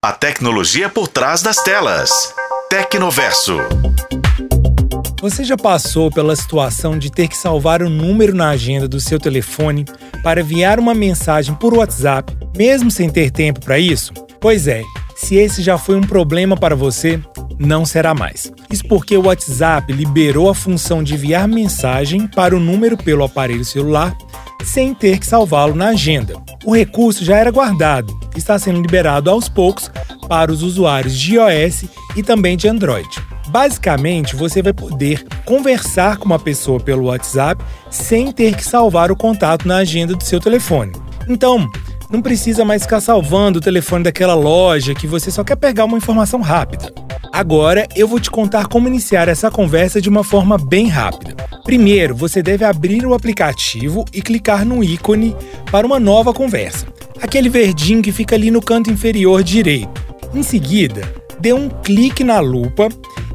A tecnologia por trás das telas. Tecnoverso. Você já passou pela situação de ter que salvar o número na agenda do seu telefone para enviar uma mensagem por WhatsApp, mesmo sem ter tempo para isso? Pois é, se esse já foi um problema para você, não será mais. Isso porque o WhatsApp liberou a função de enviar mensagem para o número pelo aparelho celular sem ter que salvá-lo na agenda. O recurso já era guardado e está sendo liberado aos poucos para os usuários de iOS e também de Android. Basicamente, você vai poder conversar com uma pessoa pelo WhatsApp sem ter que salvar o contato na agenda do seu telefone. Então, não precisa mais ficar salvando o telefone daquela loja que você só quer pegar uma informação rápida. Agora eu vou te contar como iniciar essa conversa de uma forma bem rápida. Primeiro, você deve abrir o aplicativo e clicar no ícone para uma nova conversa, aquele verdinho que fica ali no canto inferior direito. Em seguida, dê um clique na lupa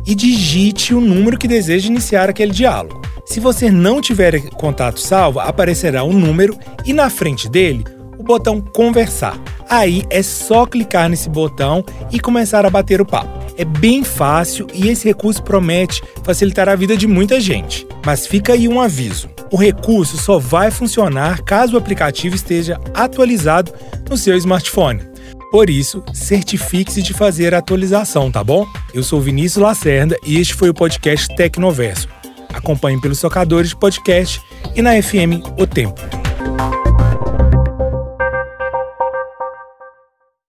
e digite o número que deseja iniciar aquele diálogo. Se você não tiver contato salvo, aparecerá um número e na frente dele o botão conversar. Aí é só clicar nesse botão e começar a bater o papo. É bem fácil e esse recurso promete facilitar a vida de muita gente. Mas fica aí um aviso: o recurso só vai funcionar caso o aplicativo esteja atualizado no seu smartphone. Por isso, certifique-se de fazer a atualização, tá bom? Eu sou Vinícius Lacerda e este foi o podcast Tecnoverso. Acompanhe pelos tocadores de podcast e na FM O Tempo.